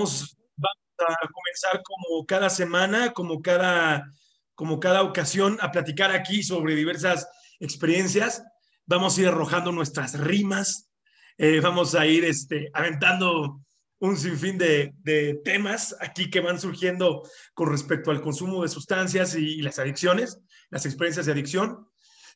vamos, a comenzar como cada semana, como cada, como cada ocasión, a platicar aquí sobre diversas experiencias. Vamos a ir arrojando nuestras rimas, eh, vamos a ir este, aventando un sinfín de, de, temas aquí que van surgiendo con respecto al consumo de sustancias y, y las adicciones, las experiencias de adicción,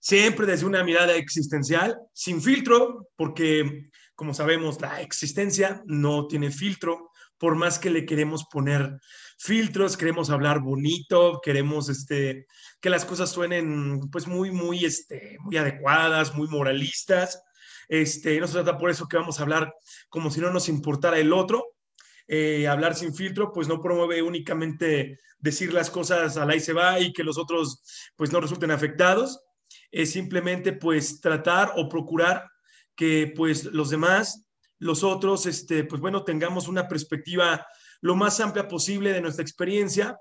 siempre desde una mirada existencial, sin filtro, porque como sabemos, la existencia no tiene filtro, por más que le queremos poner filtros, queremos hablar bonito, queremos este, que las cosas suenen pues muy, muy, este, muy adecuadas, muy moralistas. Este, no se trata por eso que vamos a hablar como si no nos importara el otro. Eh, hablar sin filtro, pues no promueve únicamente decir las cosas al ahí se va y que los otros pues no resulten afectados. Es simplemente pues tratar o procurar que pues los demás, los otros, este, pues bueno, tengamos una perspectiva lo más amplia posible de nuestra experiencia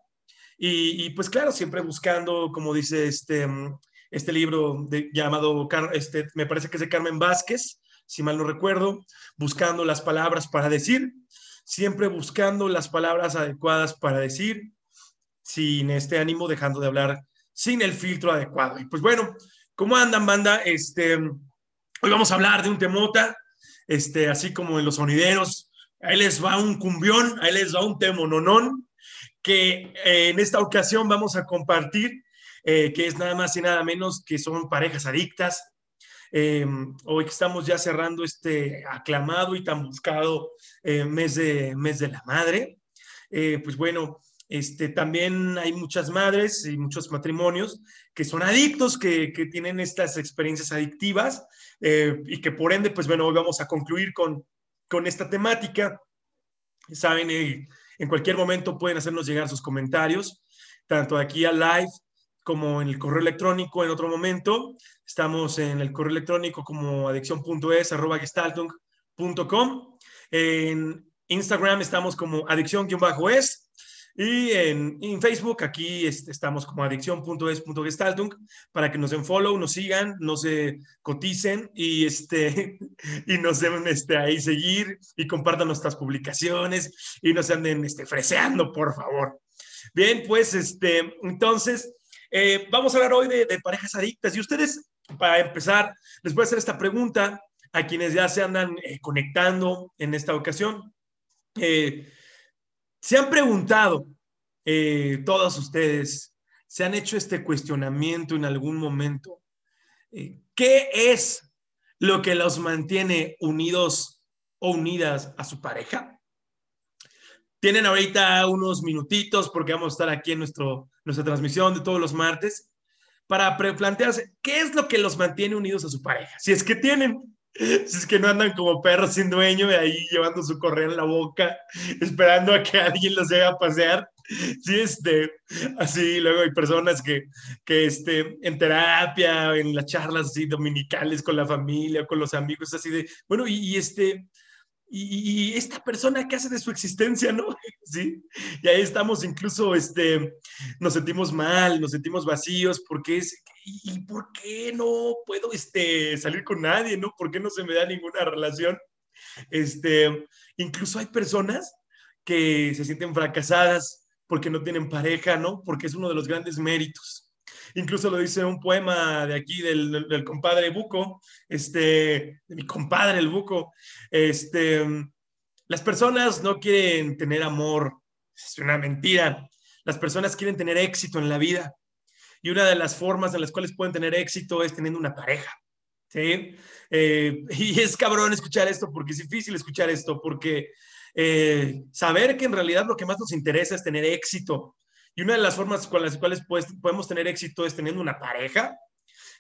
y, pues claro, siempre buscando, como dice este, este libro de, llamado, este, me parece que es de Carmen Vázquez, si mal no recuerdo, buscando las palabras para decir, siempre buscando las palabras adecuadas para decir, sin este ánimo, dejando de hablar sin el filtro adecuado. Y pues bueno, ¿cómo andan, banda? Este, Hoy vamos a hablar de un temota, este, así como en los sonideros. Ahí les va un cumbión, ahí les va un temononón, que eh, en esta ocasión vamos a compartir, eh, que es nada más y nada menos que son parejas adictas. Eh, hoy estamos ya cerrando este aclamado y tan buscado mes, de, mes de la madre, pues bueno, este, también hay muchas madres y muchos matrimonios que son adictos, que, tienen estas experiencias adictivas eh, y que por ende, pues bueno, hoy vamos a concluir con, con esta temática. Saben, eh, en cualquier momento pueden hacernos llegar sus comentarios, tanto aquí al live como en el correo electrónico en otro momento. Estamos en el correo electrónico como adicción.es, arroba gestaltung.com. En Instagram estamos como adicción-es y en, en Facebook, aquí estamos como adicción.es.gestaltung para que nos den follow, nos sigan, nos eh, coticen y, este, y nos den este, ahí seguir y compartan nuestras publicaciones y nos anden este, freseando, por favor. Bien, pues este, entonces, eh, vamos a hablar hoy de, de, parejas adictas. Y ustedes, para empezar, les voy a hacer esta pregunta a quienes ya se andan eh, conectando en esta ocasión. Eh, ¿Se han preguntado, eh, todos ustedes, se han hecho este cuestionamiento en algún momento? Eh, ¿Qué es lo que los mantiene unidos o unidas a su pareja? Tienen ahorita unos minutitos porque vamos a estar aquí en nuestro, nuestra transmisión de todos los martes para plantearse qué es lo que los mantiene unidos a su pareja. Si es que tienen, si es que no andan como perros sin dueño ahí llevando su correa en la boca, esperando a que alguien los haga pasear. Sí, este, así, luego hay personas que, que este, en terapia, en las charlas así dominicales con la familia, con los amigos, así de, bueno, y, y este, y, esta persona que hace de su existencia, ¿no? Sí, y ahí estamos incluso, este, nos sentimos mal, nos sentimos vacíos, porque es, ¿y por qué no puedo, este, salir con nadie, ¿no? ¿Por qué no se me da ninguna relación? Este, incluso hay personas que se sienten fracasadas porque no tienen pareja, ¿no? Porque es uno de los grandes méritos incluso lo dice un poema de aquí del, compadre Buco, este, mi compadre el Buco, este, las personas no quieren tener amor, es una mentira, las personas quieren tener éxito en la vida y una de las formas en las cuales pueden tener éxito es teniendo una pareja. ¿sí? Eh, y es cabrón escuchar esto porque es difícil escuchar esto porque eh, saber que en realidad lo que más nos interesa es tener éxito y una de las formas con las cuales pues, podemos tener éxito es teniendo una pareja.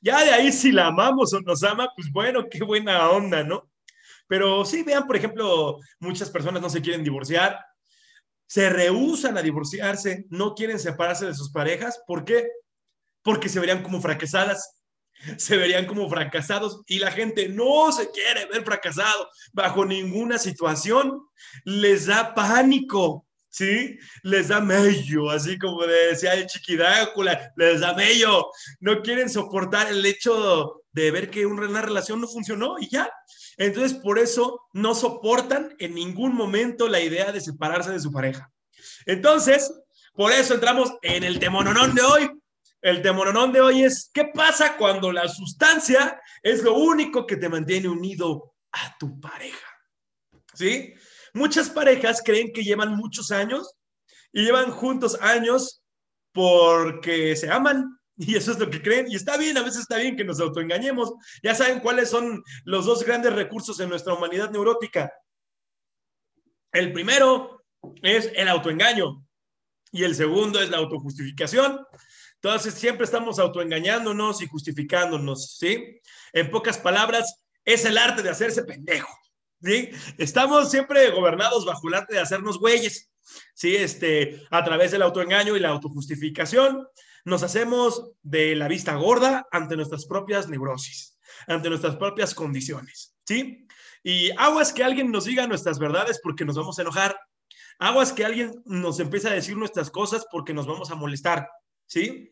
Ya de ahí si la amamos o nos ama, pues bueno, qué buena onda, ¿no? Pero sí, vean, por ejemplo, muchas personas no se quieren divorciar, se rehusan a divorciarse, no quieren separarse de sus parejas. ¿Por qué? Porque se verían como fracasadas, se verían como fracasados y la gente no se quiere ver fracasado bajo ninguna situación. Les da pánico, ¿sí? Les da mello, así como decía el chiquidácula, les da mello. No quieren soportar el hecho de ver que una relación no funcionó y ya. Entonces, por eso no soportan en ningún momento la idea de separarse de su pareja. Entonces, por eso entramos en el temononón de hoy. El temononón de hoy es, ¿qué pasa cuando la sustancia es lo único que te mantiene unido a tu pareja? ¿Sí? Muchas parejas creen que llevan muchos años y llevan juntos años porque se aman, y eso es lo que creen. Y está bien, a veces está bien que nos autoengañemos. Ya saben cuáles son los dos grandes recursos en nuestra humanidad neurótica. El primero es el autoengaño y el segundo es la autojustificación. Entonces siempre estamos autoengañándonos y justificándonos, ¿sí? En pocas palabras, es el arte de hacerse pendejo, ¿sí? Estamos siempre gobernados bajo el arte de hacernos güeyes, ¿sí? Este, a través del autoengaño y la autojustificación nos hacemos de la vista gorda ante nuestras propias neurosis, ante nuestras propias condiciones, ¿sí? Y aguas que alguien nos diga nuestras verdades porque nos vamos a enojar. Aguas que alguien nos empiece a decir nuestras cosas porque nos vamos a molestar, ¿sí?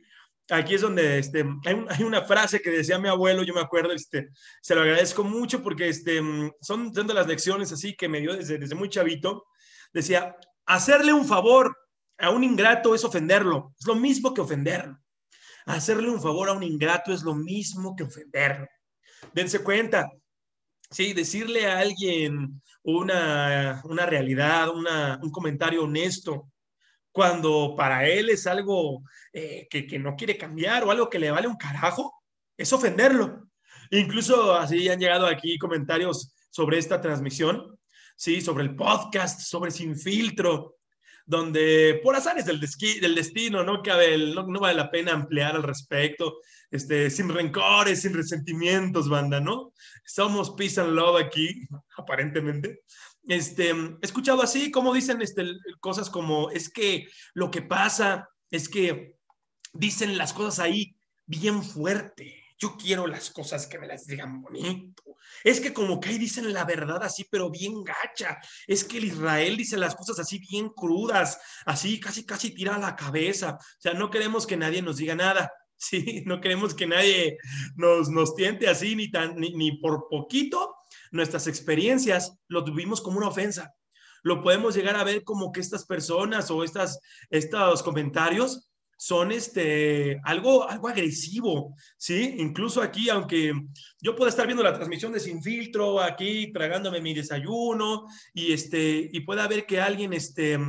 Aquí es donde este, hay, una frase que decía mi abuelo, yo me acuerdo, este, se lo agradezco mucho porque este, son, de las lecciones así que me dio desde, desde muy chavito. Decía, hacerle un favor a un ingrato es ofenderlo, es lo mismo que ofenderlo. Hacerle un favor a un ingrato es lo mismo que ofenderlo. Dense cuenta, sí, decirle a alguien una, una realidad, un comentario honesto, cuando para él es algo eh, que, que no quiere cambiar o algo que le vale un carajo, es ofenderlo. Incluso así han llegado aquí comentarios sobre esta transmisión, sí, sobre el podcast, sobre Sin Filtro, donde por azares del, del destino no cabe, no, vale la pena ampliar al respecto, este, sin rencores, sin resentimientos, banda, ¿no? Somos peace and love aquí, aparentemente. Este, he escuchado así, como dicen este, cosas como, es que lo que pasa es que dicen las cosas ahí bien fuerte. Yo quiero las cosas que me las digan bonito. Es que como que ahí dicen la verdad así, pero bien gacha. Es que el Israel dice las cosas así bien crudas, así casi, casi tira la cabeza. O sea, no queremos que nadie nos diga nada. Sí, no queremos que nadie nos, nos tiente así, ni, tan, ni, ni por poquito. Nuestras experiencias lo tuvimos como una ofensa. Lo podemos llegar a ver como que estas personas o estas, estos comentarios son este, algo, algo agresivo, ¿sí? Incluso aquí, aunque yo pueda estar viendo la transmisión de Sin Filtro, aquí tragándome mi desayuno, y, este, y pueda ver que alguien este,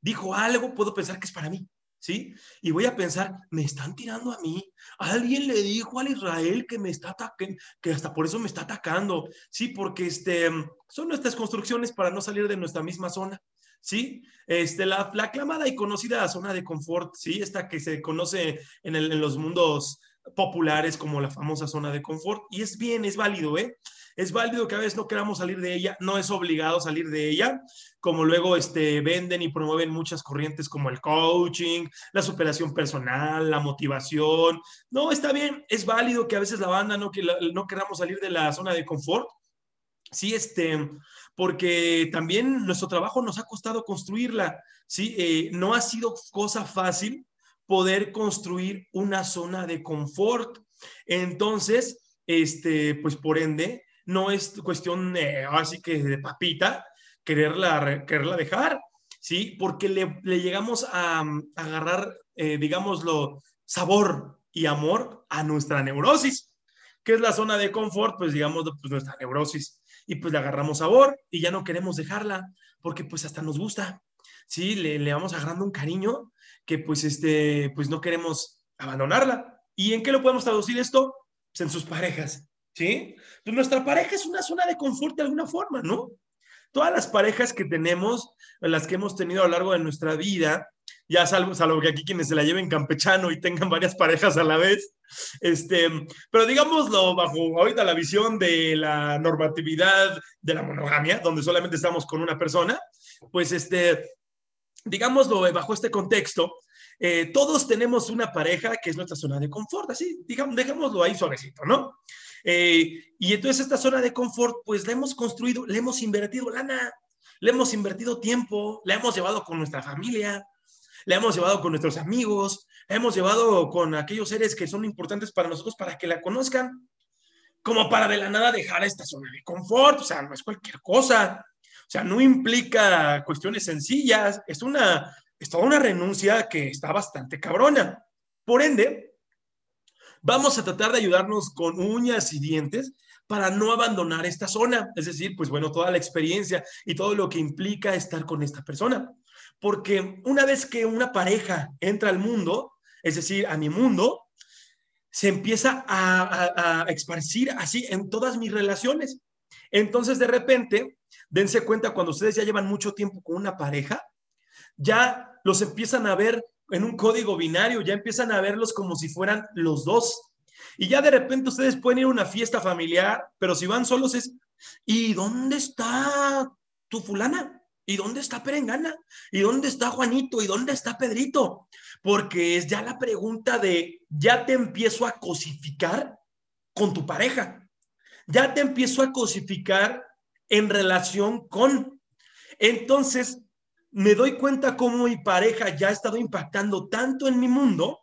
dijo algo, puedo pensar que es para mí, ¿sí? Y voy a pensar, me están tirando a mí. Alguien le dijo al Israel que me está atacando, que hasta por eso me está atacando, ¿sí? Porque este, son nuestras construcciones para no salir de nuestra misma zona. ¿sí? Este, la, la, aclamada y conocida zona de confort, ¿sí? Esta que se conoce en, el, en, los mundos populares como la famosa zona de confort. Y es bien, es válido, ¿eh? Es válido que a veces no queramos salir de ella, no es obligado salir de ella, como luego este, venden y promueven muchas corrientes como el coaching, la superación personal, la motivación. No, está bien, es válido que a veces la banda no, que no queramos salir de la zona de confort. Sí, este, porque también nuestro trabajo nos ha costado construirla, ¿sí? Eh, no ha sido cosa fácil poder construir una zona de confort. Entonces, este, pues por ende, no es cuestión eh, así que de papita quererla, quererla dejar, ¿sí? Porque le, le llegamos a, agarrar, eh, digámoslo, sabor y amor a nuestra neurosis. ¿Qué es la zona de confort? Pues digamos, pues nuestra neurosis y pues le agarramos sabor y ya no queremos dejarla porque pues hasta nos gusta, ¿sí? Le, le vamos agarrando un cariño que pues este, pues no queremos abandonarla. ¿Y en qué lo podemos traducir esto? Pues en sus parejas, ¿sí? Pues nuestra pareja es una zona de confort de alguna forma, ¿no? Todas las parejas que tenemos, las que hemos tenido a lo largo de nuestra vida, ya salvo, salvo que aquí quienes se la lleven campechano y tengan varias parejas a la vez, este, pero digámoslo bajo ahorita la visión de la normatividad de la monogamia, donde solamente estamos con una persona, pues este, digámoslo bajo este contexto, eh, todos tenemos una pareja que es nuestra zona de confort, así, digamos, dejémoslo ahí suavecito, ¿no? Eh, y entonces esta zona de confort, pues la hemos construido, le hemos invertido lana, le hemos invertido tiempo, la hemos llevado con nuestra familia, la hemos llevado con nuestros amigos, la hemos llevado con aquellos seres que son importantes para nosotros para que la conozcan. como para de la nada dejar esta zona de confort, o sea, no es cualquier cosa, o sea, no implica cuestiones sencillas, es una, es toda una renuncia que está bastante cabrona. Por ende, vamos a tratar de ayudarnos con uñas y dientes para no abandonar esta zona, es decir, pues bueno, toda la experiencia y todo lo que implica estar con esta persona. Porque una vez que una pareja entra al mundo, es decir, a mi mundo, se empieza a, a, esparcir así en todas mis relaciones. Entonces, de repente, dense cuenta cuando ustedes ya llevan mucho tiempo con una pareja, ya los empiezan a ver en un código binario, ya empiezan a verlos como si fueran los dos. Y ya de repente ustedes pueden ir a una fiesta familiar, pero si van solos es, ¿y dónde está tu fulana? ¿Y dónde está Perengana? ¿Y dónde está Juanito? ¿Y dónde está Pedrito? Porque es ya la pregunta de, ya te empiezo a cosificar con tu pareja. Ya te empiezo a cosificar en relación con. Entonces, me doy cuenta cómo mi pareja ya ha estado impactando tanto en mi mundo,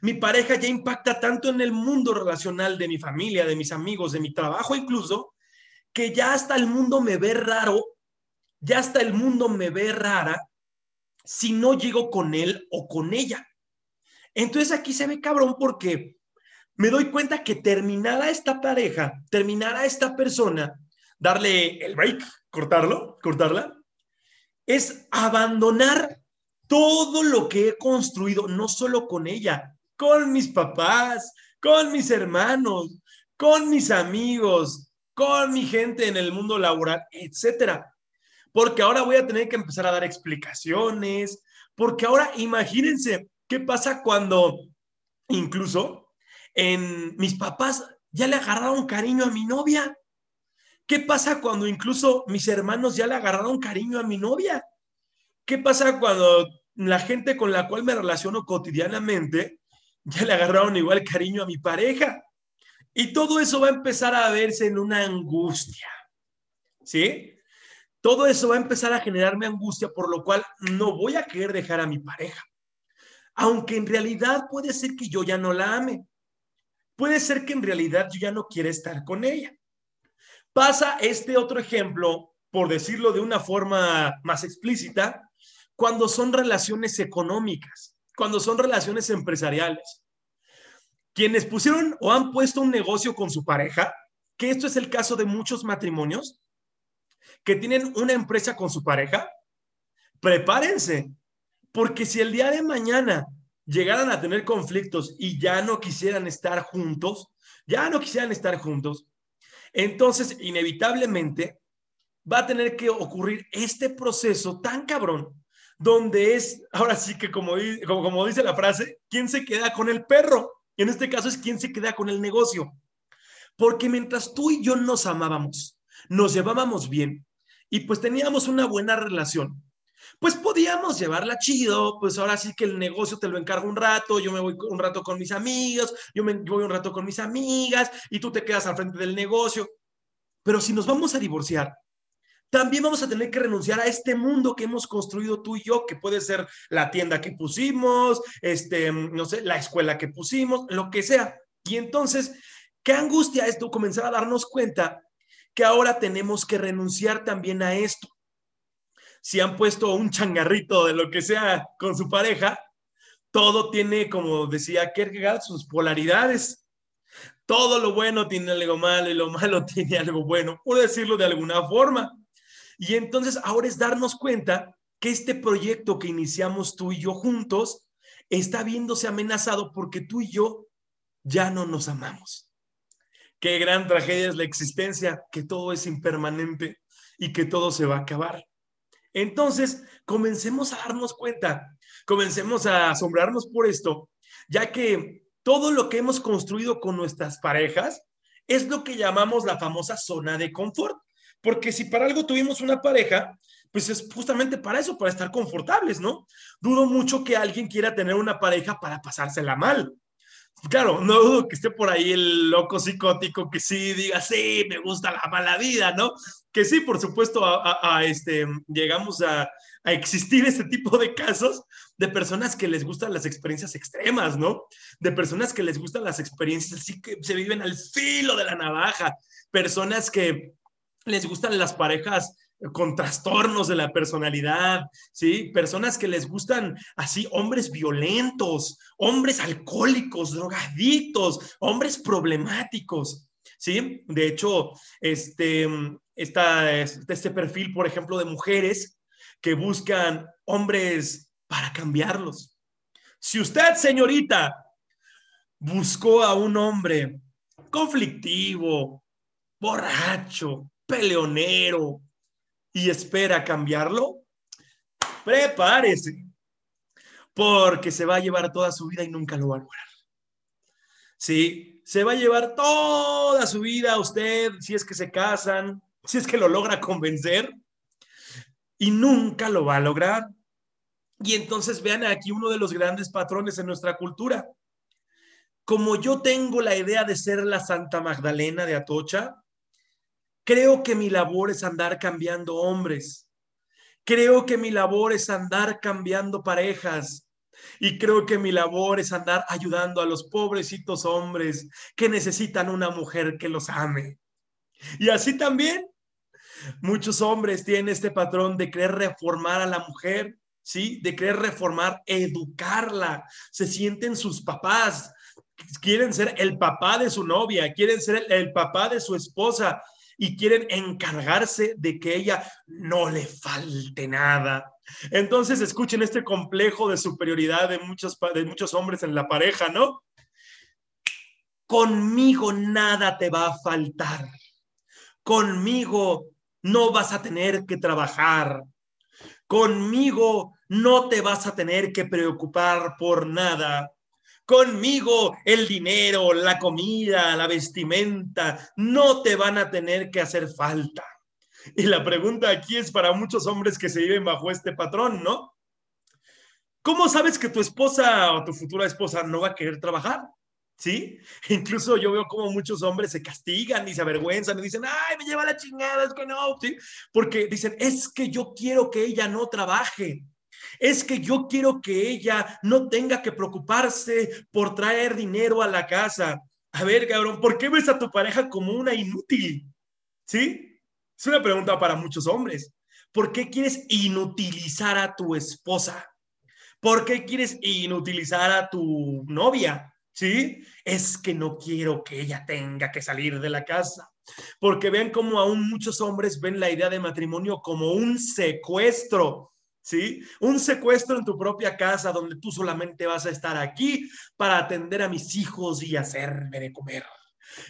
mi pareja ya impacta tanto en el mundo relacional de mi familia, de mis amigos, de mi trabajo incluso, que ya hasta el mundo me ve raro, ya hasta el mundo me ve rara si no llego con él o con ella. Entonces aquí se ve cabrón porque me doy cuenta que terminada esta pareja, terminada esta persona, darle el break, cortarlo, cortarla, es abandonar todo lo que he construido, no solo con ella, con mis papás, con mis hermanos, con mis amigos, con mi gente en el mundo laboral, etcétera. Porque ahora voy a tener que empezar a dar explicaciones, porque ahora imagínense qué pasa cuando incluso en mis papás ya le agarraron cariño a mi novia. ¿Qué pasa cuando incluso mis hermanos ya le agarraron cariño a mi novia? ¿Qué pasa cuando la gente con la cual me relaciono cotidianamente ya le agarraron igual cariño a mi pareja? Y todo eso va a empezar a verse en una angustia. ¿Sí? Todo eso va a empezar a generarme angustia, por lo cual no voy a querer dejar a mi pareja. Aunque en realidad puede ser que yo ya no la ame. Puede ser que en realidad yo ya no quiera estar con ella. Pasa este otro ejemplo, por decirlo de una forma más explícita, cuando son relaciones económicas, cuando son relaciones empresariales. Quienes pusieron o han puesto un negocio con su pareja, que esto es el caso de muchos matrimonios, que tienen una empresa con su pareja, prepárense, porque si el día de mañana llegaran a tener conflictos y ya no quisieran estar juntos, ya no quisieran estar juntos, entonces, inevitablemente, va a tener que ocurrir este proceso tan cabrón, donde es, ahora sí que como, como, dice la frase, ¿quién se queda con el perro? En este caso es quién se queda con el negocio. Porque mientras tú y yo nos amábamos, nos llevábamos bien y pues teníamos una buena relación, pues podíamos llevarla chido, pues ahora sí que el negocio te lo encargo un rato, yo me voy un rato con mis amigos, yo me voy un rato con mis amigas y tú te quedas al frente del negocio. Pero si nos vamos a divorciar, también vamos a tener que renunciar a este mundo que hemos construido tú y yo, que puede ser la tienda que pusimos, este, no sé, la escuela que pusimos, lo que sea. Y entonces, qué angustia es tú comenzar a darnos cuenta que ahora tenemos que renunciar también a esto si han puesto un changarrito de lo que sea con su pareja, todo tiene, como decía Kierkegaard, sus polaridades. Todo lo bueno tiene algo malo y lo malo tiene algo bueno, por decirlo de alguna forma. Y entonces ahora es darnos cuenta que este proyecto que iniciamos tú y yo juntos está viéndose amenazado porque tú y yo ya no nos amamos. Qué gran tragedia es la existencia, que todo es impermanente y que todo se va a acabar. Entonces, comencemos a darnos cuenta, comencemos a asombrarnos por esto, ya que todo lo que hemos construido con nuestras parejas es lo que llamamos la famosa zona de confort. Porque si para algo tuvimos una pareja, pues es justamente para eso, para estar confortables, ¿no? Dudo mucho que alguien quiera tener una pareja para pasársela mal. Claro, no dudo que esté por ahí el loco psicótico que sí diga, sí, me gusta la mala vida, ¿no? Que sí, por supuesto, este, llegamos a, a existir este tipo de casos de personas que les gustan las experiencias extremas, ¿no? De personas que les gustan las experiencias así que se viven al filo de la navaja, personas que les gustan las parejas con trastornos de la personalidad, ¿sí? Personas que les gustan así, hombres violentos, hombres alcohólicos, drogadictos, hombres problemáticos, ¿sí? De hecho, este, este perfil, por ejemplo, de mujeres que buscan hombres para cambiarlos. Si usted, señorita, buscó a un hombre conflictivo, borracho, peleonero, y espera cambiarlo, prepárese, porque se va a llevar toda su vida y nunca lo va a lograr. Sí, se va a llevar toda su vida a usted si es que se casan, si es que lo logra convencer, y nunca lo va a lograr. Y entonces vean aquí uno de los grandes patrones en nuestra cultura. Como yo tengo la idea de ser la Santa Magdalena de Atocha, Creo que mi labor es andar cambiando hombres. Creo que mi labor es andar cambiando parejas. Y creo que mi labor es andar ayudando a los pobrecitos hombres que necesitan una mujer que los ame. Y así también, muchos hombres tienen este patrón de querer reformar a la mujer, ¿sí? De querer reformar, educarla. Se sienten sus papás, quieren ser el papá de su novia, quieren ser el, papá de su esposa, y quieren encargarse de que ella no le falte nada. Entonces escuchen este complejo de superioridad de muchos, de muchos hombres en la pareja, ¿no? Conmigo nada te va a faltar. Conmigo no vas a tener que trabajar. Conmigo no te vas a tener que preocupar por nada. Conmigo el dinero, la comida, la vestimenta, no te van a tener que hacer falta. Y la pregunta aquí es para muchos hombres que se viven bajo este patrón, ¿no? ¿Cómo sabes que tu esposa o tu futura esposa no va a querer trabajar? ¿Sí? Incluso yo veo como muchos hombres se castigan y se avergüenzan y dicen, ay, me lleva la chingada, es que no. Porque dicen, es que yo quiero que ella no trabaje. Es que yo quiero que ella no tenga que preocuparse por traer dinero a la casa. A ver, cabrón, ¿por qué ves a tu pareja como una inútil? ¿Sí? Es una pregunta para muchos hombres. ¿Por qué quieres inutilizar a tu esposa? ¿Por qué quieres inutilizar a tu novia? ¿Sí? Es que no quiero que ella tenga que salir de la casa. Porque vean cómo aún muchos hombres ven la idea de matrimonio como un secuestro. ¿Sí? Un secuestro en tu propia casa donde tú solamente vas a estar aquí para atender a mis hijos y hacerme de comer.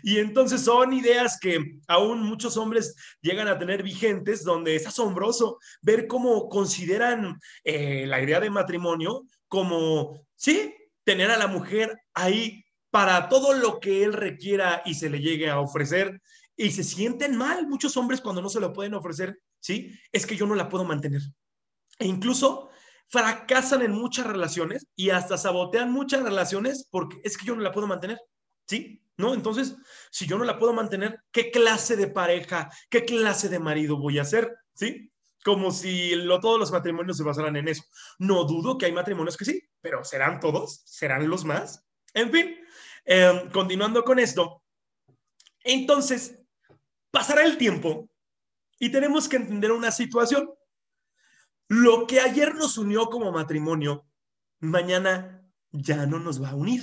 Y entonces son ideas que aún muchos hombres llegan a tener vigentes, donde es asombroso ver cómo consideran eh, la idea de matrimonio como, sí, tener a la mujer ahí para todo lo que él requiera y se le llegue a ofrecer. Y se sienten mal muchos hombres cuando no se lo pueden ofrecer, ¿sí? Es que yo no la puedo mantener. E incluso fracasan en muchas relaciones y hasta sabotean muchas relaciones porque es que yo no la puedo mantener. ¿Sí? ¿No? Entonces, si yo no la puedo mantener, ¿qué clase de pareja, qué clase de marido voy a ser? ¿Sí? Como si todos los matrimonios se basaran en eso. No dudo que hay matrimonios que sí, pero ¿serán todos? ¿Serán los más? En fin, em, continuando con esto. Entonces, pasará el tiempo y tenemos que entender una situación. Lo que ayer nos unió como matrimonio, mañana ya no nos va a unir.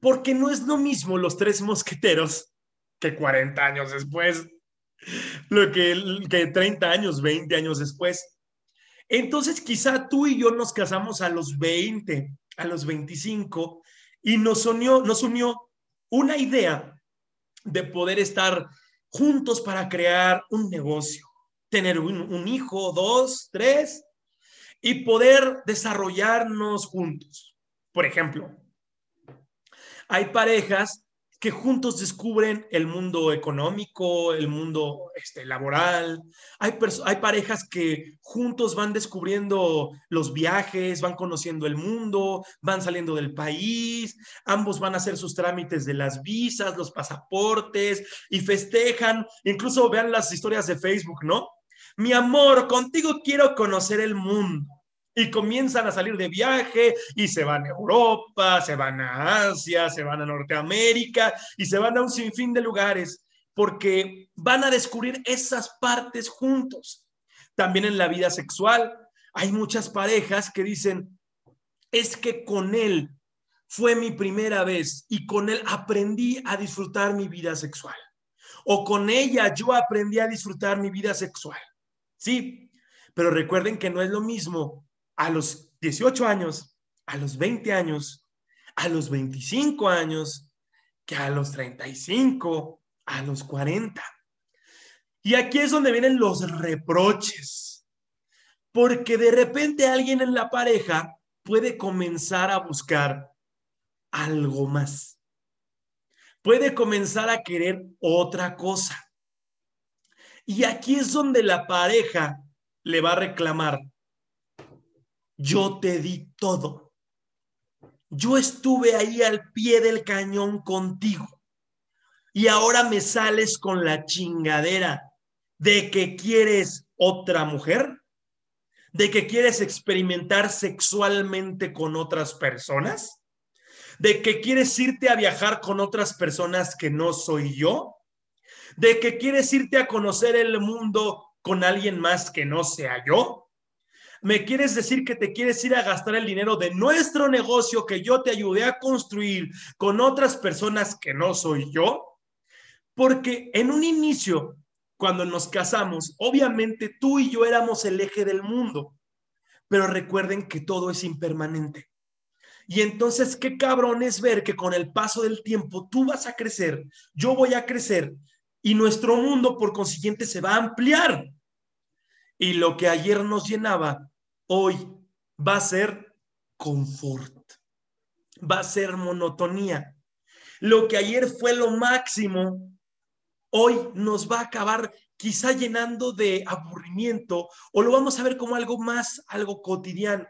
Porque no es lo mismo los tres mosqueteros que 40 años después, lo que, que 30 años, 20 años después. Entonces quizá tú y yo nos casamos a los 20, a los 25, y nos unió, nos unió una idea de poder estar juntos para crear un negocio tener un, hijo, dos, tres, y poder desarrollarnos juntos. Por ejemplo, hay parejas que juntos descubren el mundo económico, el mundo este, laboral. Hay, hay parejas que juntos van descubriendo los viajes, van conociendo el mundo, van saliendo del país, ambos van a hacer sus trámites de las visas, los pasaportes y festejan. Incluso vean las historias de Facebook, ¿no? Mi amor, contigo quiero conocer el mundo y comienzan a salir de viaje y se van a Europa, se van a Asia, se van a Norteamérica y se van a un sinfín de lugares porque van a descubrir esas partes juntos. También en la vida sexual hay muchas parejas que dicen, es que con él fue mi primera vez y con él aprendí a disfrutar mi vida sexual. O con ella yo aprendí a disfrutar mi vida sexual. Sí, pero recuerden que no es lo mismo a los 18 años, a los 20 años, a los 25 años, que a los 35, a los 40. Y aquí es donde vienen los reproches, porque de repente alguien en la pareja puede comenzar a buscar algo más. Puede comenzar a querer otra cosa. Y aquí es donde la pareja le va a reclamar yo te di todo. Yo estuve ahí al pie del cañón contigo. Y ahora me sales con la chingadera de que quieres otra mujer, de que quieres experimentar sexualmente con otras personas, de que quieres irte a viajar con otras personas que no soy yo, de que quieres irte a conocer el mundo con alguien más que no sea yo. ¿Me quieres decir que te quieres ir a gastar el dinero de nuestro negocio que yo te ayudé a construir con otras personas que no soy yo? Porque en un inicio, cuando nos casamos, obviamente tú y yo éramos el eje del mundo, pero recuerden que todo es impermanente. Y entonces, qué cabrón es ver que con el paso del tiempo tú vas a crecer, yo voy a crecer y nuestro mundo por consiguiente se va a ampliar. Y lo que ayer nos llenaba, hoy va a ser confort, va a ser monotonía. Lo que ayer fue lo máximo, hoy nos va a acabar quizá llenando de aburrimiento o lo vamos a ver como algo más, algo cotidiano.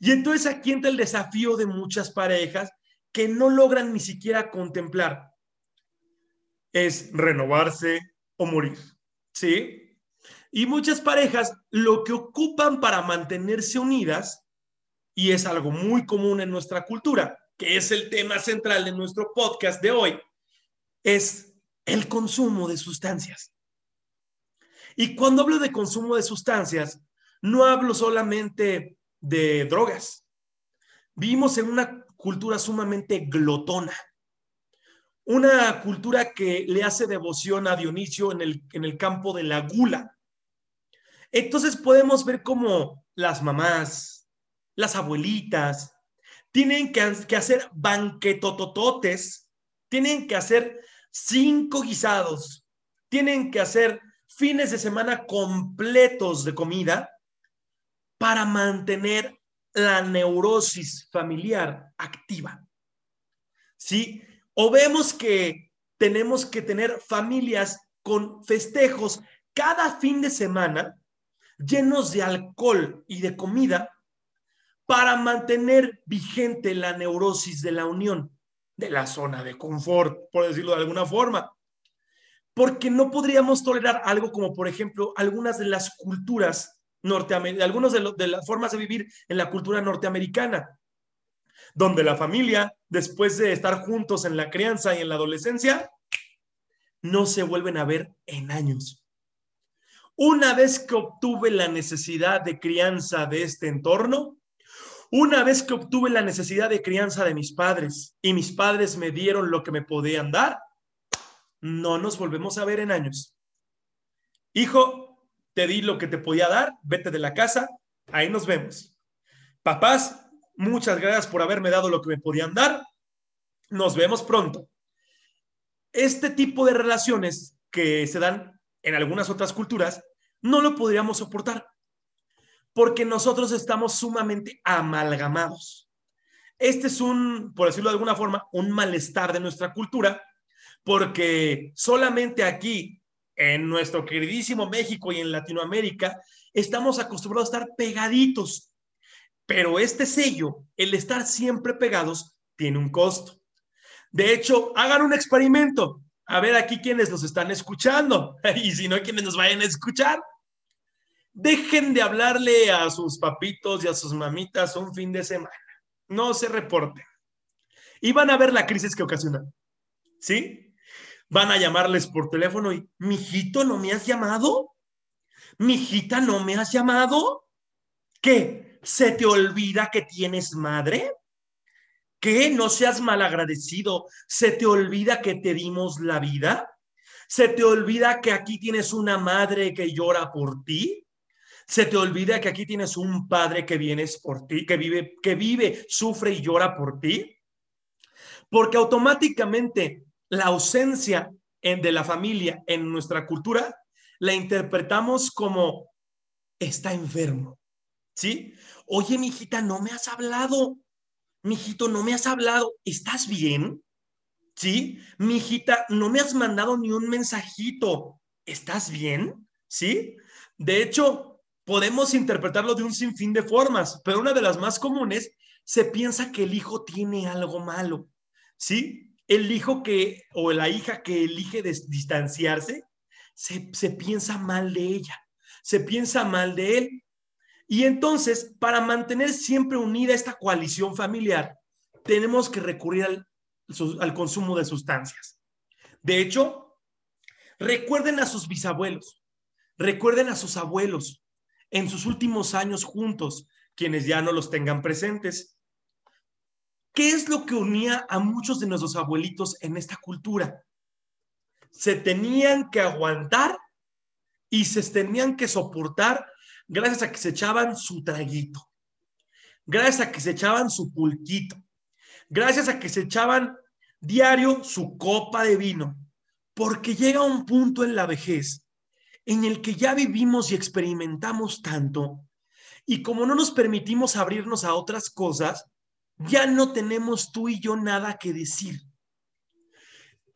Y entonces aquí entra el desafío de muchas parejas que no logran ni siquiera contemplar. Es renovarse o morir. ¿Sí? Y muchas parejas lo que ocupan para mantenerse unidas, y es algo muy común en nuestra cultura, que es el tema central de nuestro podcast de hoy, es el consumo de sustancias. Y cuando hablo de consumo de sustancias, no hablo solamente de drogas. Vivimos en una cultura sumamente glotona, una cultura que le hace devoción a Dionisio en el, en el campo de la gula. Entonces podemos ver cómo las mamás, las abuelitas, tienen que, hacer banquetotototes, tienen que hacer cinco guisados, tienen que hacer fines de semana completos de comida para mantener la neurosis familiar activa. ¿Sí? O vemos que tenemos que tener familias con festejos cada fin de semana llenos de alcohol y de comida para mantener vigente la neurosis de la unión, de la zona de confort, por decirlo de alguna forma. Porque no podríamos tolerar algo como, por ejemplo, algunas de las culturas norteamericanas, algunas de, de las formas de vivir en la cultura norteamericana, donde la familia, después de estar juntos en la crianza y en la adolescencia, no se vuelven a ver en años. Una vez que obtuve la necesidad de crianza de este entorno, una vez que obtuve la necesidad de crianza de mis padres y mis padres me dieron lo que me podían dar, no nos volvemos a ver en años. Hijo, te di lo que te podía dar, vete de la casa, ahí nos vemos. Papás, muchas gracias por haberme dado lo que me podían dar, nos vemos pronto. Este tipo de relaciones que se dan en algunas otras culturas, no lo podríamos soportar, porque nosotros estamos sumamente amalgamados. Este es un, por decirlo de alguna forma, un malestar de nuestra cultura, porque solamente aquí, en nuestro queridísimo México y en Latinoamérica, estamos acostumbrados a estar pegaditos. Pero este sello, el estar siempre pegados, tiene un costo. De hecho, hagan un experimento. A ver aquí quienes nos están escuchando y si no, quienes nos vayan a escuchar. Dejen de hablarle a sus papitos y a sus mamitas un fin de semana no se reporte. Y van a ver la crisis que ocasionan. ¿Sí? Van a llamarles por teléfono y, mijito, ¿no me has llamado? Mijita, ¿no me has llamado? ¿Qué? ¿Se te olvida que tienes madre? ¿Qué? No seas malagradecido. ¿Se te olvida que te dimos la vida? ¿Se te olvida que aquí tienes una madre que llora por ti? Se te olvida que aquí tienes un padre que vienes por ti, que vive, que vive, sufre y llora por ti. Porque automáticamente la ausencia de la familia en nuestra cultura la interpretamos como está enfermo. ¿Sí? Oye, mijita, no me has hablado. Mijito, no me has hablado. ¿Estás bien? ¿Sí? Mijita, no me has mandado ni un mensajito. ¿Estás bien? ¿Sí? De hecho, podemos interpretarlo de un sinfín de formas, pero una de las más comunes se piensa que el hijo tiene algo malo, ¿sí? El hijo que o la hija que elige distanciarse, se, se piensa mal de ella, se piensa mal de él. Y entonces, para mantener siempre unida esta coalición familiar, tenemos que recurrir al, consumo de sustancias. De hecho, recuerden a sus bisabuelos, recuerden a sus abuelos, en sus últimos años juntos, quienes ya no los tengan presentes. ¿Qué es lo que unía a muchos de nuestros abuelitos en esta cultura? Se tenían que aguantar y se tenían que soportar gracias a que se echaban su traguito, gracias a que se echaban su pulquito, gracias a que se echaban diario su copa de vino, porque llega un punto en la vejez en el que ya vivimos y experimentamos tanto, y como no nos permitimos abrirnos a otras cosas, ya no tenemos tú y yo nada que decir.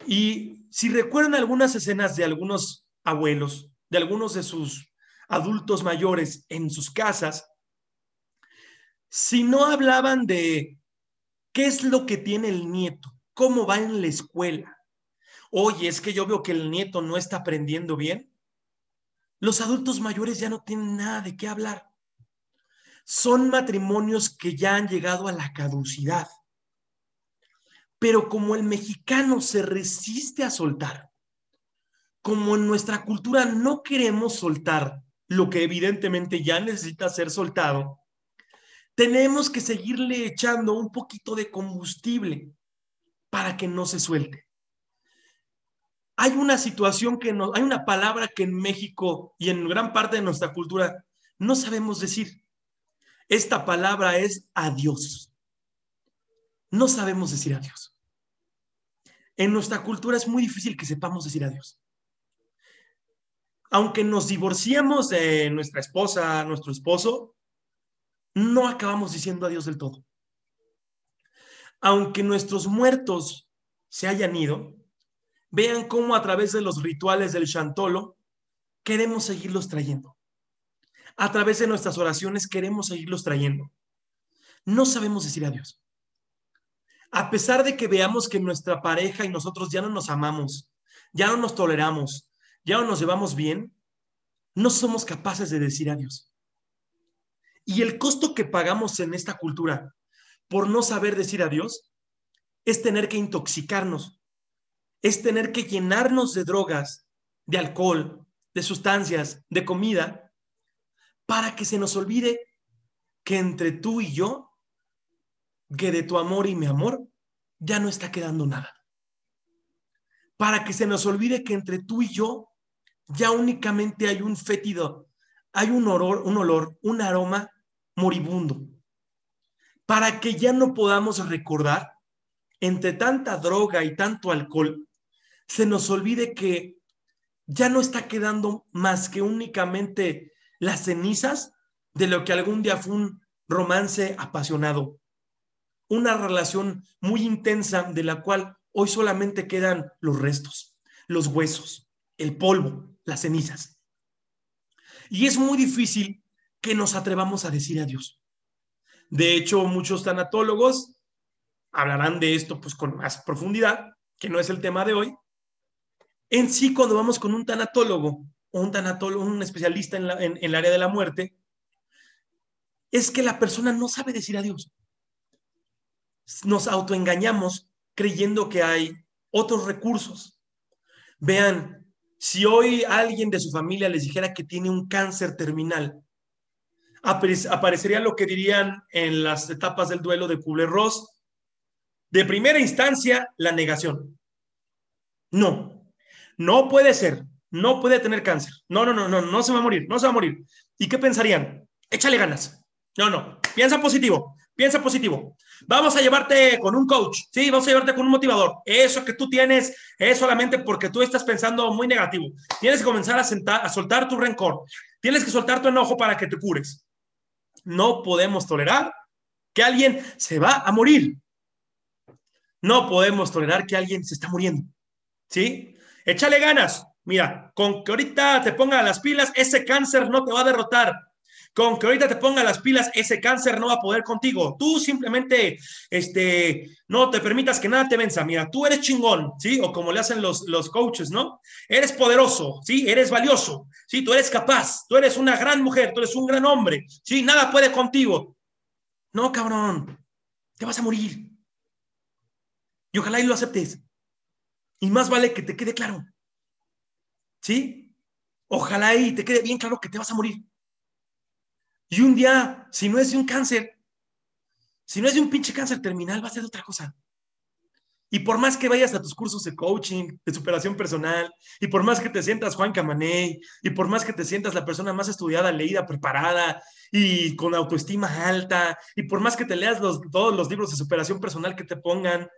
Y si recuerdan algunas escenas de algunos abuelos, de algunos de sus adultos mayores en sus casas, si no hablaban de qué es lo que tiene el nieto, cómo va en la escuela, oye, es que yo veo que el nieto no está aprendiendo bien, los adultos mayores ya no tienen nada de qué hablar. Son matrimonios que ya han llegado a la caducidad. Pero como el mexicano se resiste a soltar, como en nuestra cultura no queremos soltar lo que evidentemente ya necesita ser soltado, tenemos que seguirle echando un poquito de combustible para que no se suelte hay una situación que no, hay una palabra que en México y en gran parte de nuestra cultura no sabemos decir. Esta palabra es adiós. No sabemos decir adiós. En nuestra cultura es muy difícil que sepamos decir adiós. Aunque nos divorciemos de nuestra esposa, nuestro esposo, no acabamos diciendo adiós del todo. Aunque nuestros muertos se hayan ido, Vean cómo a través de los rituales del Chantolo queremos seguirlos trayendo. A través de nuestras oraciones queremos seguirlos trayendo. No sabemos decir adiós. A pesar de que veamos que nuestra pareja y nosotros ya no nos amamos, ya no nos toleramos, ya no nos llevamos bien, no somos capaces de decir adiós. Y el costo que pagamos en esta cultura por no saber decir adiós es tener que intoxicarnos es tener que llenarnos de drogas, de alcohol, de sustancias, de comida, para que se nos olvide que entre tú y yo, que de tu amor y mi amor, ya no está quedando nada. Para que se nos olvide que entre tú y yo ya únicamente hay un fétido, hay un olor, un olor, un aroma moribundo. Para que ya no podamos recordar entre tanta droga y tanto alcohol se nos olvide que ya no está quedando más que únicamente las cenizas de lo que algún día fue un romance apasionado. una relación muy intensa de la cual hoy solamente quedan los restos, los huesos, el polvo, las cenizas. Y es muy difícil que nos atrevamos a decir adiós. De hecho, muchos tanatólogos hablarán de esto pues con más profundidad, que no es el tema de hoy. En sí, cuando vamos con un tanatólogo o un tanatólogo, un especialista en, en el área de la muerte, es que la persona no sabe decir adiós. Nos autoengañamos creyendo que hay otros recursos. Vean, si hoy alguien de su familia les dijera que tiene un cáncer terminal, aparecería lo que dirían en las etapas del duelo de Kubler-Ross. De primera instancia, la negación. No, no puede ser, no puede tener cáncer. No, no, no, no, no se va a morir, no se va a morir. ¿Y qué pensarían? Échale ganas. No, no, piensa positivo, piensa positivo. Vamos a llevarte con un coach, sí, vamos a llevarte con un motivador. Eso que tú tienes es solamente porque tú estás pensando muy negativo. Tienes que comenzar a, sentar, a soltar tu rencor. Tienes que soltar tu enojo para que te cures. No podemos tolerar que alguien se va a morir. No podemos tolerar que alguien se está muriendo. ¿Sí? Échale ganas. Mira, con que ahorita te ponga las pilas, ese cáncer no te va a derrotar. Con que ahorita te ponga las pilas, ese cáncer no va a poder contigo. Tú simplemente, este, no te permitas que nada te venza. Mira, tú eres chingón, ¿sí? O como le hacen los, los coaches, ¿no? Eres poderoso, ¿sí? Eres valioso, ¿sí? Tú eres capaz, tú eres una gran mujer, tú eres un gran hombre, ¿sí? Nada puede contigo. No, cabrón, te vas a morir. Y ojalá y lo aceptes. Y más vale que te quede claro. ¿Sí? Ojalá y te quede bien claro que te vas a morir. Y un día, si no es de un cáncer, si no es de un pinche cáncer terminal, va a ser de otra cosa. Y por más que vayas a tus cursos de coaching, de superación personal, y por más que te sientas Juan Camaney, y por más que te sientas la persona más estudiada, leída, preparada y con autoestima alta, y por más que te leas todos los libros de superación personal que te pongan,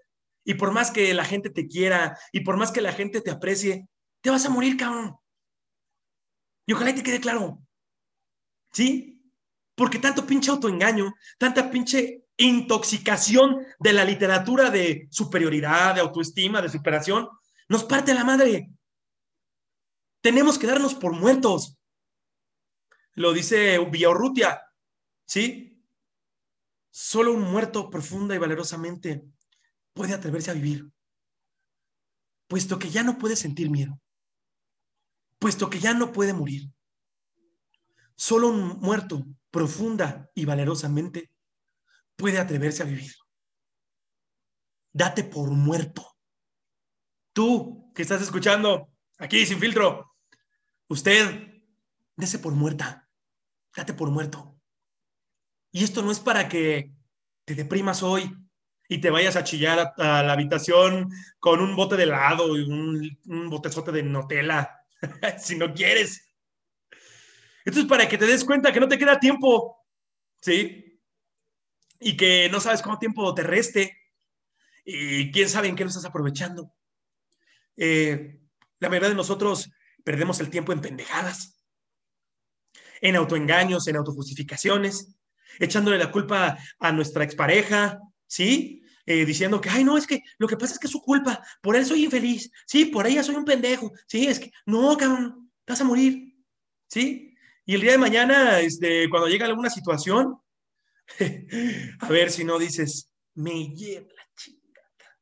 y por más que la gente te quiera, y por más que la gente te aprecie, te vas a morir, cabrón. Y ojalá te quede claro. ¿Sí? Porque tanto pinche autoengaño, tanta pinche intoxicación de la literatura de superioridad, de autoestima, de superación, nos parte la madre. Tenemos que darnos por muertos. Lo dice Villaurrutia, ¿sí? Solo un muerto profunda y valerosamente puede atreverse a vivir, puesto que ya no puede sentir miedo, puesto que ya no puede morir. Solo un muerto profunda y valerosamente puede atreverse a vivir. Date por muerto. Tú que estás escuchando aquí sin filtro, usted, dese por muerta. Date por muerto. Y esto no es para que te deprimas hoy y te vayas a chillar a, la habitación con un bote de helado y un, un botezote de Nutella, si no quieres. Esto es para que te des cuenta que no te queda tiempo, ¿sí? Y que no sabes cuánto tiempo te reste y quién sabe en qué lo estás aprovechando. Eh, la mayoría de nosotros perdemos el tiempo en pendejadas, en autoengaños, en autojustificaciones, echándole la culpa a nuestra expareja, ¿sí? Eh, diciendo que, ay, no, es que lo que pasa es que es su culpa, por él soy infeliz, sí, por ella soy un pendejo, sí, es que, no, cabrón, vas a morir, ¿sí? Y el día de mañana, este, cuando llega alguna situación, a ver si no dices, me lleva la chingada.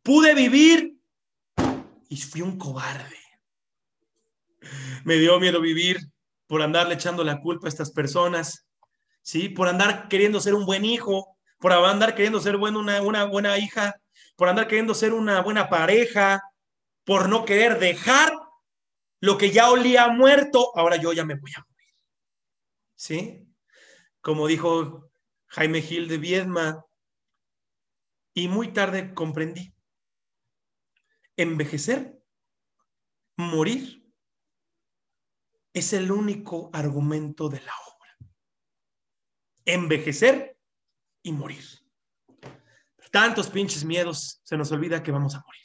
Pude vivir y fui un cobarde. Me dio miedo vivir por andarle echando la culpa a estas personas, ¿sí? Por andar queriendo ser un buen hijo, por andar queriendo ser una, una buena hija, por andar queriendo ser una buena pareja, por no querer dejar lo que ya olía muerto, ahora yo ya me voy a morir. ¿Sí? Como dijo Jaime Gil de Viedma, y muy tarde comprendí, envejecer, morir, es el único argumento de la obra. Envejecer y morir. Tantos pinches miedos, se nos olvida que vamos a morir.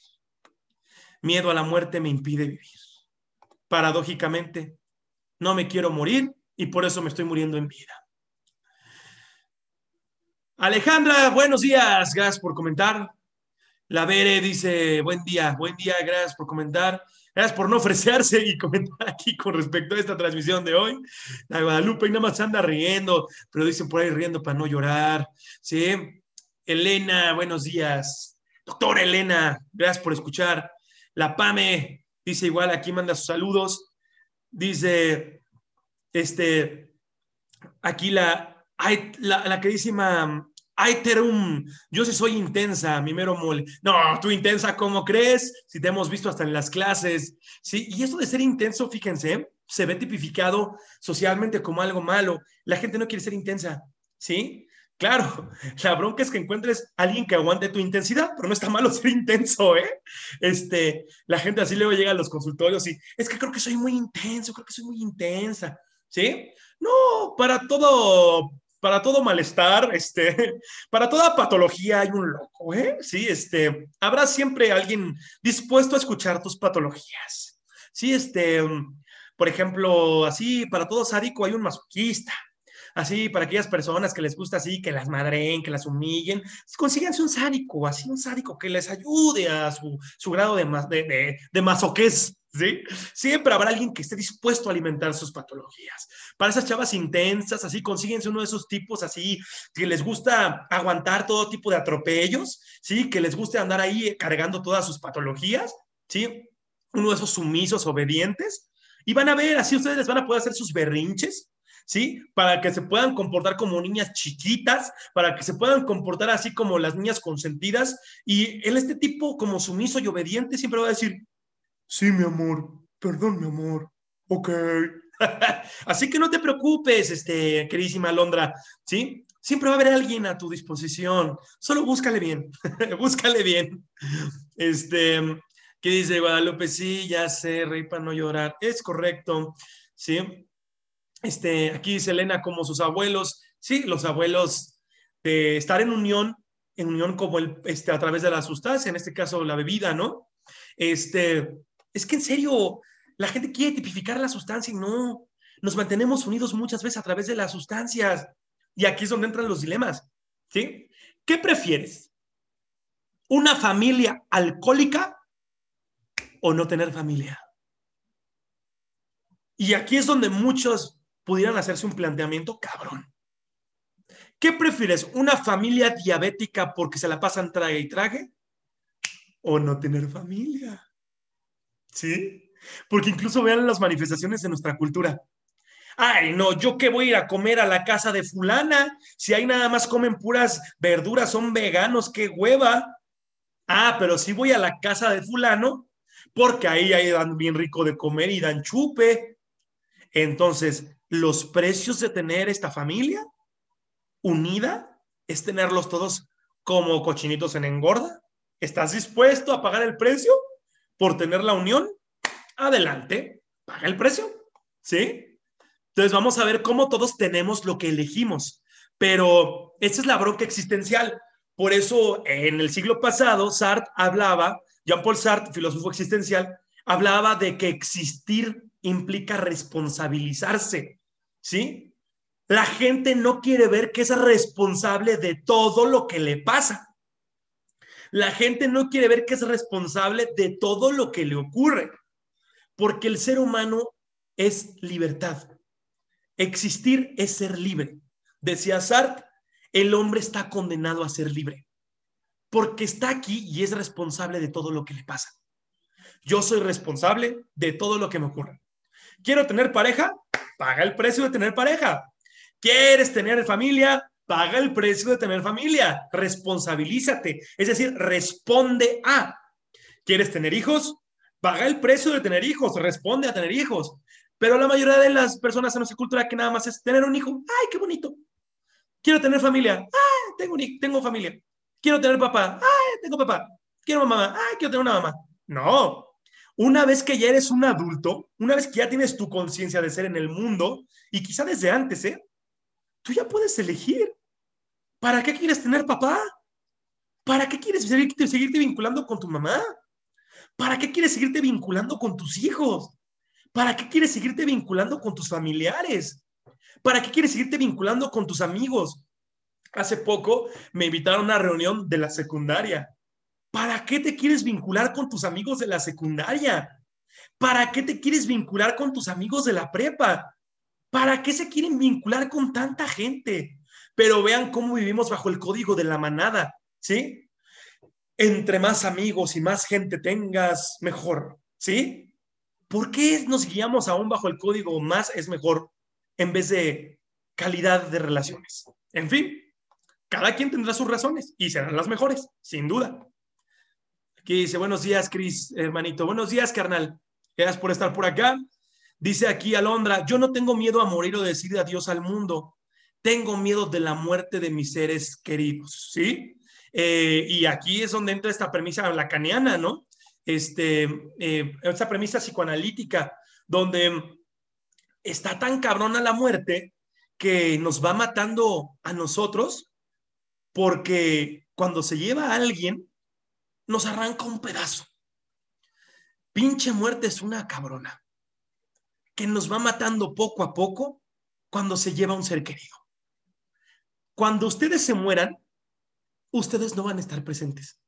Miedo a la muerte me impide vivir paradójicamente, no me quiero morir y por eso me estoy muriendo en vida. Alejandra, buenos días, gracias por comentar. La Bere dice, buen día, buen día, gracias por comentar. Gracias por no ofrecerse y comentar aquí con respecto a esta transmisión de hoy. La Guadalupe nada más anda riendo, pero dicen por ahí riendo para no llorar. Sí. Elena, buenos días. Doctora Elena, gracias por escuchar. La Pame dice igual, aquí manda sus saludos. Dice, este, aquí la, la, la queridísima Aiterum, yo sí soy intensa, mi mero mole. No, tú intensa, ¿cómo crees? Si te hemos visto hasta en las clases. Sí, y esto de ser intenso, fíjense, se ve tipificado socialmente como algo malo. La gente no quiere ser intensa, ¿sí? Claro, la bronca es que encuentres alguien que aguante tu intensidad, pero no está malo ser intenso, ¿eh? Este, la gente así luego llega a los consultorios y es que creo que soy muy intenso, creo que soy muy intensa, ¿sí? No, para todo para todo malestar, este, para toda patología hay un loco, ¿eh? Sí, este, habrá siempre alguien dispuesto a escuchar tus patologías. Sí, este, por ejemplo, así, para todo sádico hay un masoquista. Así, para aquellas personas que les gusta así, que las madreen, que las humillen, consíganse un sádico, así un sádico que les ayude a su, su grado de, de, de, de masoqués, ¿sí? Siempre habrá alguien que esté dispuesto a alimentar sus patologías. Para esas chavas intensas, así, consíguense uno de esos tipos así, que les gusta aguantar todo tipo de atropellos, ¿sí? Que les guste andar ahí cargando todas sus patologías, ¿sí? Uno de esos sumisos, obedientes, y van a ver, así ustedes les van a poder hacer sus berrinches, ¿sí? Para que se puedan comportar como niñas chiquitas, para que se puedan comportar así como las niñas consentidas, y él, este tipo como sumiso y obediente, siempre va a decir, Sí, mi amor, perdón, mi amor. Ok. Así que no te preocupes, este, queridísima Londra, ¿sí? Siempre va a haber alguien a tu disposición. Solo búscale bien, búscale bien. Este, ¿qué dice Guadalupe? Sí, ya sé, rey para no llorar. Es correcto, ¿sí? Este, aquí dice Elena, como sus abuelos, sí, los abuelos de estar en unión, en unión como el, este, a través de la sustancia, en este caso la bebida, ¿no? Este, es que en serio, la gente quiere tipificar la sustancia y no. Nos mantenemos unidos muchas veces a través de las sustancias. Y aquí es donde entran los dilemas. ¿Sí? ¿Qué prefieres? ¿Una familia alcohólica o no tener familia? Y aquí es donde muchos pudieran hacerse un planteamiento cabrón. ¿Qué prefieres? ¿Una familia diabética porque se la pasan trague y trague? ¿O no tener familia? ¿Sí? Porque incluso vean las manifestaciones de nuestra cultura. Ay, no, yo qué voy a ir a comer a la casa de fulana, si ahí nada más comen puras verduras, son veganos, qué hueva. Ah, pero sí voy a la casa de fulano, porque ahí, ahí dan bien rico de comer y dan chupe. Entonces, los precios de tener esta familia unida es tenerlos todos como cochinitos en engorda. ¿Estás dispuesto a pagar el precio? por tener la unión, adelante, paga el precio, ¿sí? Entonces vamos a ver cómo todos tenemos lo que elegimos, pero esa es la bronca existencial. Por eso en el siglo pasado Sartre hablaba, Jean-Paul Sartre, filósofo existencial, hablaba de que existir implica responsabilizarse, ¿sí? La gente no quiere ver que es responsable de todo lo que le pasa. La gente no quiere ver que es responsable de todo lo que le ocurre, porque el ser humano es libertad. Existir es ser libre. Decía Sartre, el hombre está condenado a ser libre, porque está aquí y es responsable de todo lo que le pasa. Yo soy responsable de todo lo que me ocurre. ¿Quiero tener pareja? Paga el precio de tener pareja. ¿Quieres tener familia? paga el precio de tener familia, responsabilízate, es decir, responde a. ¿Quieres tener hijos? Paga el precio de tener hijos, responde a tener hijos. Pero la mayoría de las personas en nuestra cultura que nada más es tener un hijo, ¡ay, qué bonito! Quiero tener familia, ¡ay, tengo, tengo familia! Quiero tener papá, ¡ay, tengo papá! Quiero mamá, ¡ay, quiero tener una mamá! No, una vez que ya eres un adulto, una vez que ya tienes tu conciencia de ser en el mundo, y quizá desde antes, ¿eh? Tú ya puedes elegir. ¿Para qué quieres tener papá? ¿Para qué quieres seguirte, seguirte vinculando con tu mamá? ¿Para qué quieres seguirte vinculando con tus hijos? ¿Para qué quieres seguirte vinculando con tus familiares? ¿Para qué quieres seguirte vinculando con tus amigos? Hace poco me invitaron a una reunión de la secundaria. ¿Para qué te quieres vincular con tus amigos de la secundaria? ¿Para qué te quieres vincular con tus amigos de la prepa? ¿Para qué se quieren vincular con tanta gente? Pero vean cómo vivimos bajo el código de la manada, ¿sí? Entre más amigos y más gente tengas, mejor, ¿sí? ¿Por qué nos guiamos aún bajo el código más es mejor en vez de calidad de relaciones? En fin, cada quien tendrá sus razones y serán las mejores, sin duda. Aquí dice, buenos días, Cris, hermanito. Buenos días, carnal. Gracias por estar por acá. Dice aquí Alondra, yo no tengo miedo a morir o decir adiós al mundo. Tengo miedo de la muerte de mis seres queridos, ¿sí? Eh, y aquí es donde entra esta premisa lacaniana, ¿no? Este, eh, esta premisa psicoanalítica, donde está tan cabrona la muerte que nos va matando a nosotros, porque cuando se lleva a alguien, nos arranca un pedazo. Pinche muerte es una cabrona que nos va matando poco a poco cuando se lleva un ser querido. Cuando ustedes se mueran, ustedes no van a estar presentes.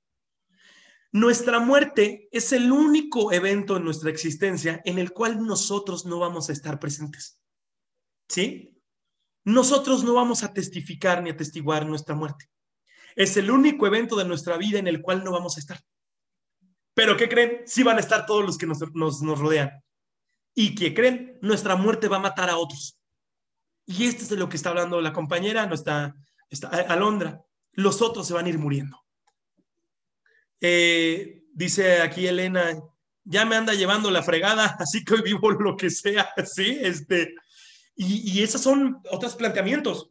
Nuestra muerte es el único evento en nuestra existencia en el cual nosotros no vamos a estar presentes. ¿Sí? Nosotros no vamos a testificar ni a testiguar nuestra muerte. Es el único evento de nuestra vida en el cual no vamos a estar. Pero ¿qué creen? Sí van a estar todos los que nos, rodean. ¿Y qué creen? Nuestra muerte va a matar a otros. Y esto es de lo que está hablando la compañera, nuestra está, Alondra. Los otros se van a ir muriendo. Eh, dice aquí Elena, ya me anda llevando la fregada, así que hoy vivo lo que sea, ¿sí? Este, y, y esos son otros planteamientos.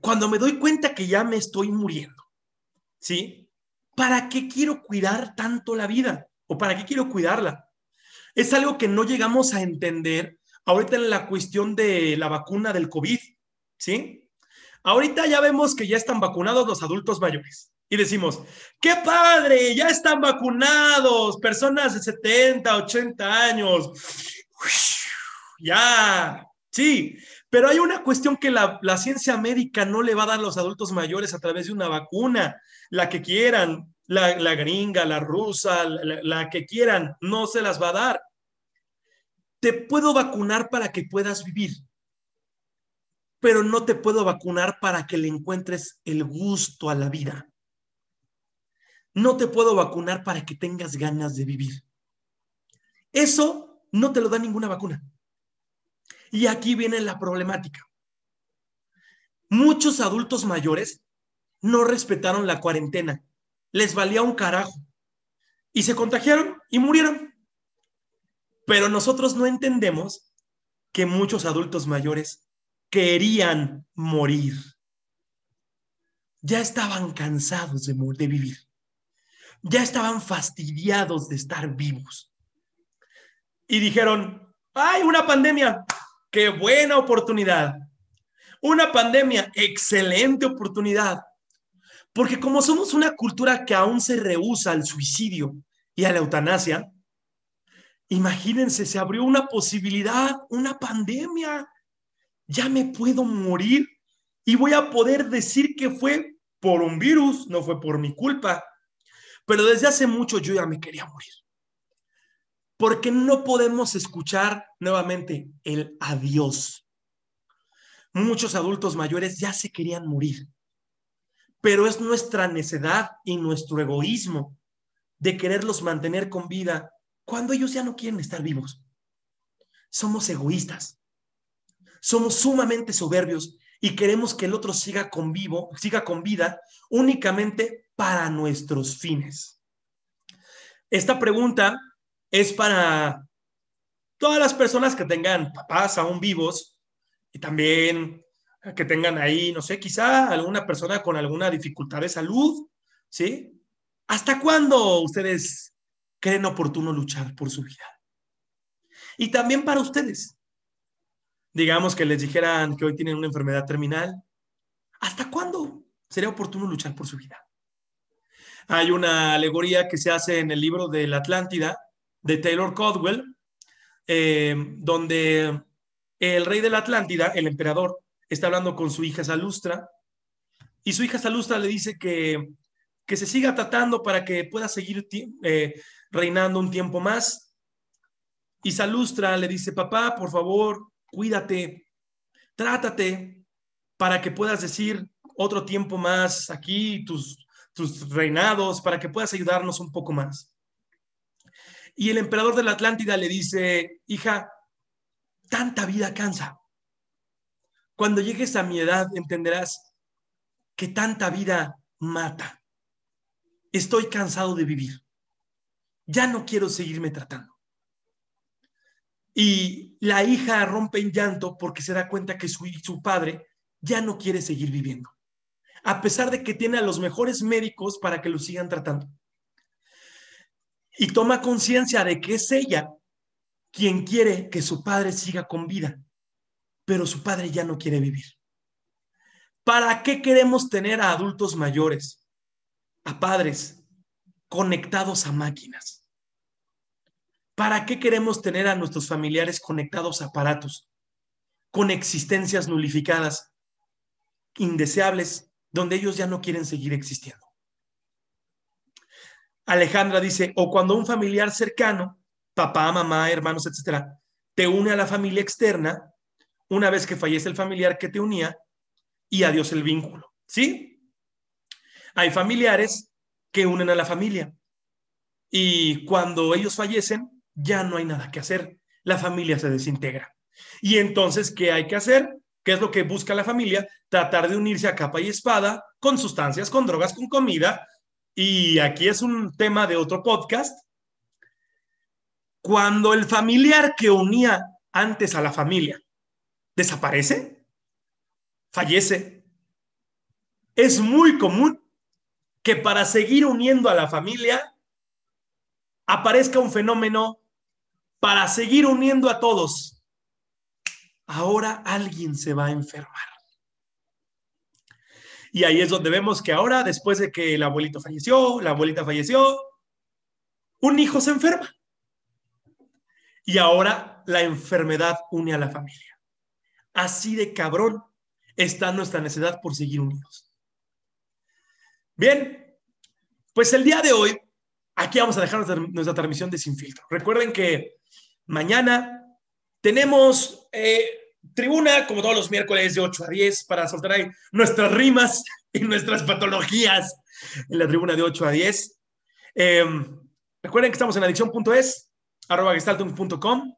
Cuando me doy cuenta que ya me estoy muriendo, ¿sí? ¿Para qué quiero cuidar tanto la vida? ¿O para qué quiero cuidarla? Es algo que no llegamos a entender ahorita en la cuestión de la vacuna del COVID, ¿sí? Ahorita ya vemos que ya están vacunados los adultos mayores y decimos, qué padre, ya están vacunados, personas de 70, 80 años, ya, sí, pero hay una cuestión que la, ciencia médica no le va a dar a los adultos mayores a través de una vacuna, la que quieran, la, gringa, la rusa, la, que quieran, no se las va a dar. Te puedo vacunar para que puedas vivir, pero no te puedo vacunar para que le encuentres el gusto a la vida. No te puedo vacunar para que tengas ganas de vivir. Eso no te lo da ninguna vacuna. Y aquí viene la problemática. Muchos adultos mayores no respetaron la cuarentena. Les valía un carajo. Y se contagiaron y murieron. Pero nosotros no entendemos que muchos adultos mayores querían morir. Ya estaban cansados de, vivir. Ya estaban fastidiados de estar vivos. Y dijeron, hay una pandemia, qué buena oportunidad. Una pandemia, excelente oportunidad. Porque como somos una cultura que aún se rehúsa al suicidio y a la eutanasia, imagínense, se abrió una posibilidad, una pandemia. Ya me puedo morir y voy a poder decir que fue por un virus, no fue por mi culpa. Pero desde hace mucho yo ya me quería morir porque no podemos escuchar nuevamente el adiós. Muchos adultos mayores ya se querían morir, pero es nuestra necedad y nuestro egoísmo de quererlos mantener con vida cuando ellos ya no quieren estar vivos. Somos egoístas, somos sumamente soberbios y queremos que el otro siga con vivo, siga con vida únicamente para nuestros fines. Esta pregunta es para todas las personas que tengan papás aún vivos y también que tengan ahí, no sé, quizá alguna persona con alguna dificultad de salud, ¿sí? ¿Hasta cuándo ustedes creen oportuno luchar por su vida? Y también para ustedes. Digamos que les dijeran que hoy tienen una enfermedad terminal. ¿Hasta cuándo sería oportuno luchar por su vida? Hay una alegoría que se hace en el libro de la Atlántida, de Taylor Caldwell, eh, donde el rey de la Atlántida, el emperador, está hablando con su hija Salustra y su hija Salustra le dice que, que se siga tratando para que pueda seguir eh, reinando un tiempo más. Y Salustra le dice, papá, por favor, cuídate, trátate para que puedas decir otro tiempo más aquí, tus, tus reinados, para que puedas ayudarnos un poco más. Y el emperador de la Atlántida le dice, hija, tanta vida cansa. Cuando llegues a mi edad entenderás que tanta vida mata. Estoy cansado de vivir. Ya no quiero seguirme tratando. Y la hija rompe en llanto porque se da cuenta que su, su padre ya no quiere seguir viviendo, a pesar de que tiene a los mejores médicos para que lo sigan tratando. Y toma conciencia de que es ella quien quiere que su padre siga con vida, pero su padre ya no quiere vivir. ¿Para qué queremos tener a adultos mayores, a padres conectados a máquinas? ¿Para qué queremos tener a nuestros familiares conectados a aparatos, con existencias nulificadas, indeseables, donde ellos ya no quieren seguir existiendo? Alejandra dice, o cuando un familiar cercano papá, mamá, hermanos, etcétera, te une a la familia externa una vez que fallece el familiar que te unía y adiós el vínculo. ¿Sí? Hay familiares que unen a la familia y cuando ellos fallecen ya no hay nada que hacer. La familia se desintegra. Y entonces, ¿qué hay que hacer? ¿Qué es lo que busca la familia? Tratar de unirse a capa y espada con sustancias, con drogas, con comida. Y aquí es un tema de otro podcast, cuando el familiar que unía antes a la familia desaparece, fallece, es muy común que para seguir uniendo a la familia aparezca un fenómeno para seguir uniendo a todos. Ahora alguien se va a enfermar. Y ahí es donde vemos que ahora, después de que el abuelito falleció, la abuelita falleció, un hijo se enferma y ahora la enfermedad une a la familia. Así de cabrón está nuestra necesidad por seguir unidos. Bien, pues el día de hoy, aquí vamos a dejar nuestra, transmisión de Sin Filtro. Recuerden que mañana tenemos eh, tribuna, como todos los miércoles, de 8 a 10, para soltar ahí nuestras rimas y nuestras patologías en la tribuna de 8 a 10. Em, recuerden que estamos en adicción.es, arroba gestaltum.com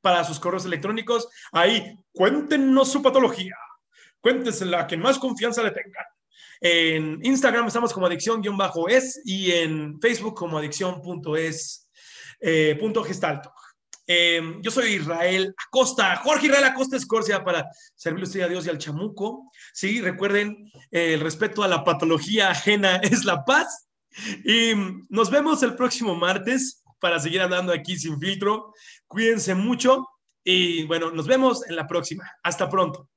para sus correos electrónicos. Ahí cuéntenos su patología. Cuéntensela a quien más confianza le tengan. En Instagram estamos como adicción-es y en Facebook como adicción.es. Em, yo soy Israel Acosta, Jorge Israel Acosta Escorcia para servirle usted a Dios y al chamuco. Sí, recuerden, eh, el respeto a la patología ajena es la paz. Y nos vemos el próximo martes para seguir hablando aquí sin filtro. Cuídense mucho y bueno, nos vemos en la próxima. Hasta pronto.